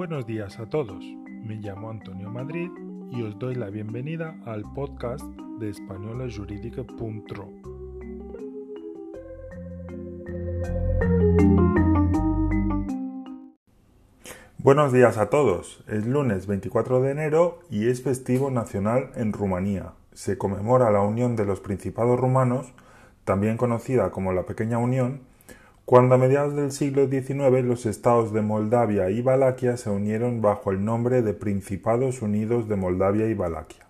Buenos días a todos. Me llamo Antonio Madrid y os doy la bienvenida al podcast de españolajurídica.ro. Buenos días a todos. Es lunes 24 de enero y es festivo nacional en Rumanía. Se conmemora la unión de los principados rumanos, también conocida como la Pequeña Unión, cuando a mediados del siglo XIX los estados de Moldavia y Valaquia se unieron bajo el nombre de Principados Unidos de Moldavia y Valaquia.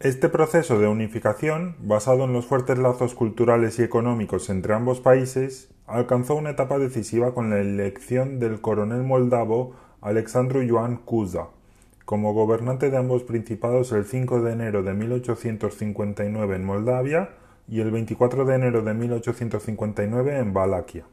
Este proceso de unificación, basado en los fuertes lazos culturales y económicos entre ambos países, alcanzó una etapa decisiva con la elección del coronel moldavo Alexandru Ioan Cuza como gobernante de ambos principados el 5 de enero de 1859 en Moldavia y el 24 de enero de 1859 en Valaquia.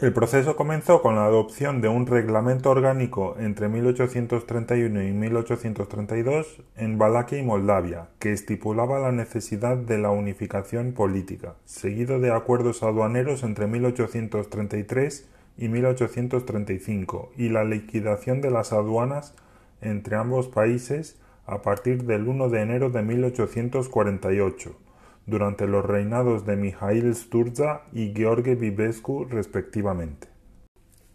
El proceso comenzó con la adopción de un reglamento orgánico entre 1831 y 1832 en Valaquia y Moldavia, que estipulaba la necesidad de la unificación política, seguido de acuerdos aduaneros entre 1833 y 1835 y la liquidación de las aduanas entre ambos países a partir del 1 de enero de 1848 durante los reinados de Mijail Sturza y Gheorghe Vivescu respectivamente.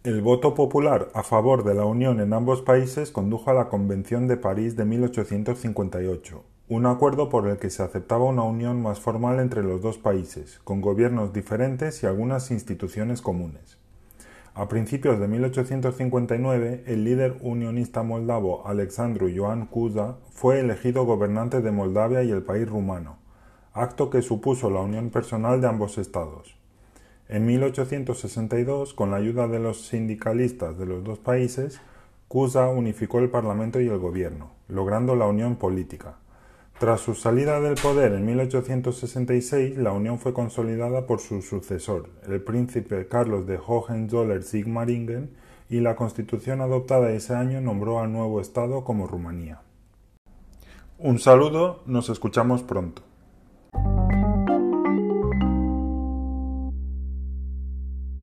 El voto popular a favor de la unión en ambos países condujo a la Convención de París de 1858, un acuerdo por el que se aceptaba una unión más formal entre los dos países, con gobiernos diferentes y algunas instituciones comunes. A principios de 1859, el líder unionista moldavo Alexandru Ioan Cuza fue elegido gobernante de Moldavia y el país rumano, acto que supuso la unión personal de ambos estados. En 1862, con la ayuda de los sindicalistas de los dos países, Cusa unificó el Parlamento y el gobierno, logrando la unión política. Tras su salida del poder en 1866, la unión fue consolidada por su sucesor, el príncipe Carlos de Hohenzollern-Sigmaringen, y la constitución adoptada ese año nombró al nuevo estado como Rumanía. Un saludo, nos escuchamos pronto.